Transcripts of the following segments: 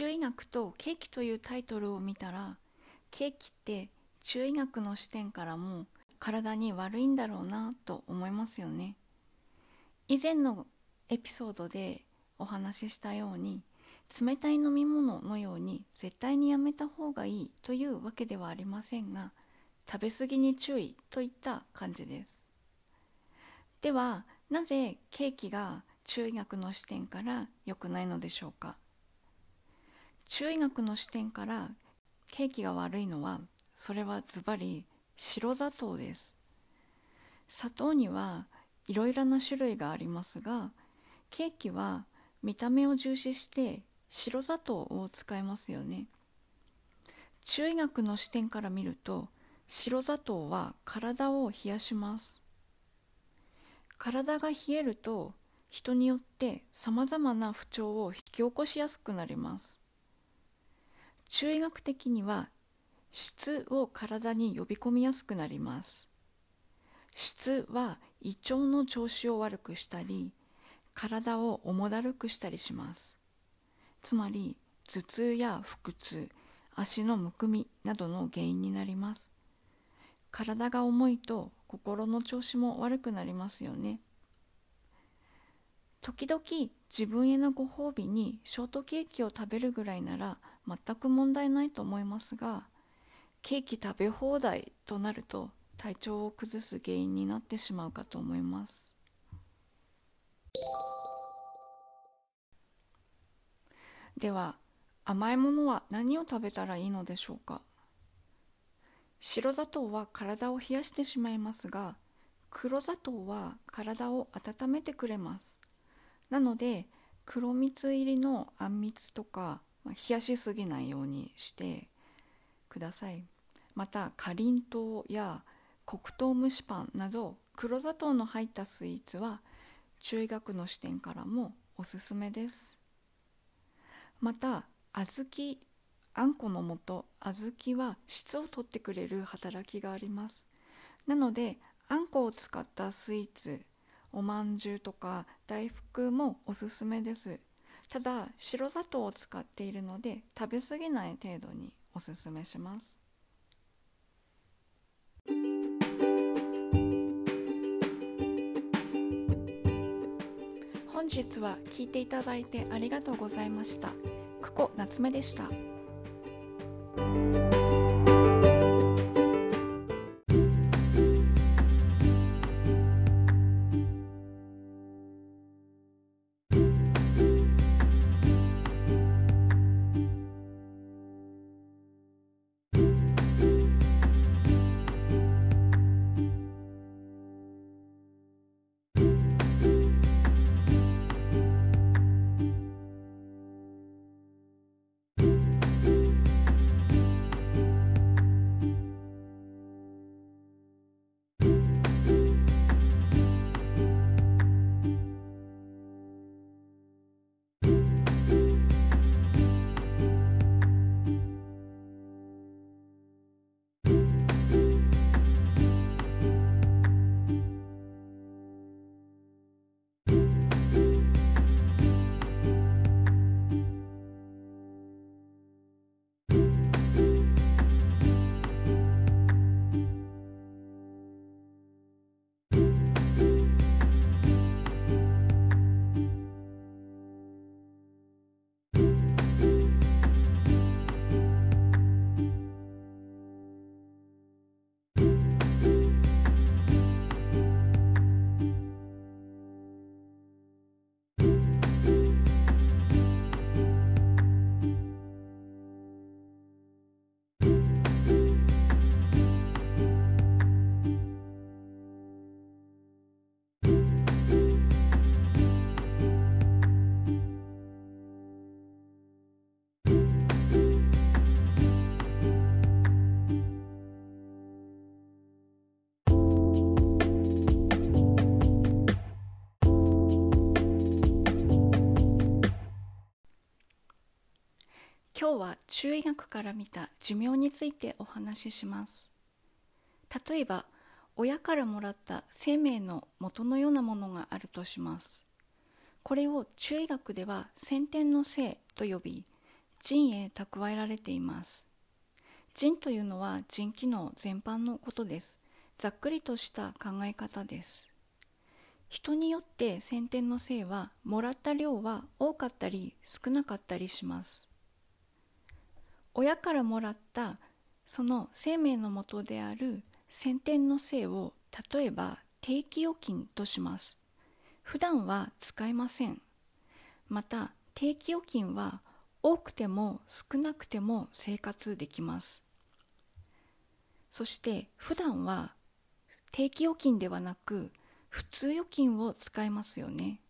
中医学とケーキというタイトルを見たらケーキって中医学の視点からも体に悪いんだろうなと思いますよね。以前のエピソードでお話ししたように冷たい飲み物のように絶対にやめた方がいいというわけではありませんが食べ過ぎに注意といった感じです。ではなぜケーキが中医学の視点から良くないのでしょうか？中医学の視点からケーキが悪いのはそれはズバリ白砂糖です。砂糖にはいろいろな種類がありますがケーキは見た目を重視して白砂糖を使いますよね。中医学の視点から見ると白砂糖は体を冷やします。体が冷えると人によってさまざまな不調を引き起こしやすくなります。中医学的には質を体に呼び込みやすくなります。質は胃腸の調子を悪くしたり体を重だるくしたりします。つまり頭痛や腹痛足のむくみなどの原因になります。体が重いと心の調子も悪くなりますよね。時々自分へのご褒美にショートケーキを食べるぐらいなら全く問題ないと思いますがケーキ食べ放題となると体調を崩す原因になってしまうかと思います。では甘いものは何を食べたらいいのでしょうか？白砂糖は体を冷やしてしまいますが黒砂糖は体を温めてくれます。なので黒蜜入りのあんみつとかまあ、冷やしすぎないようにしてください。またかりんとうや黒糖蒸しパンなど黒砂糖の入ったスイーツは中医学の視点からもおすすめです。また小豆あんこの素小豆は質を取ってくれる働きがあります。なのであんこを使ったスイーツおまんじゅうとか大福もおすすめです。ただ白砂糖を使っているので食べ過ぎない程度におすすめします。本日は聞いていただいてありがとうございました。久保夏目でした。今日は中医学から見た寿命についてお話しします。例えば親からもらった生命の元のようなものがあるとします。これを中医学では先天の性と呼び腎へ蓄えられています。腎というのは腎機能全般のことです。ざっくりとした考え方です。人によって先天の性はもらった量は多かったり少なかったりします。親からもらったその生命のもとである先天の性を例えば定期預金とします。普段は使えません。また定期預金は多くても少なくても生活できます。そして普段は定期預金ではなく普通預金を使いますよね。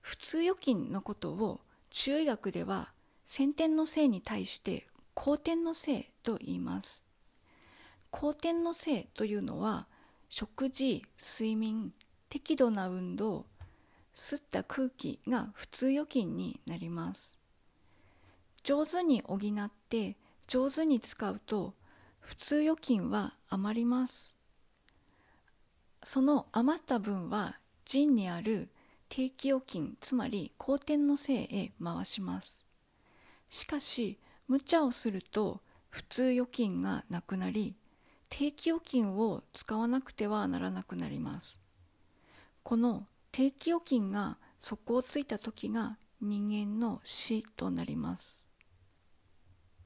普通預金のことを中医学では先天の性に対して後天の性と言います。後天の性というのは食事睡眠適度な運動吸った空気が普通預金になります。上手に補って上手に使うと普通預金は余ります。その余った分は腎にある定期預金つまり後天の性へ回します。しかし無茶をすると普通預金がなくなり定期預金を使わなくてはならなくなります。この定期預金が底をついた時が人間の死となります。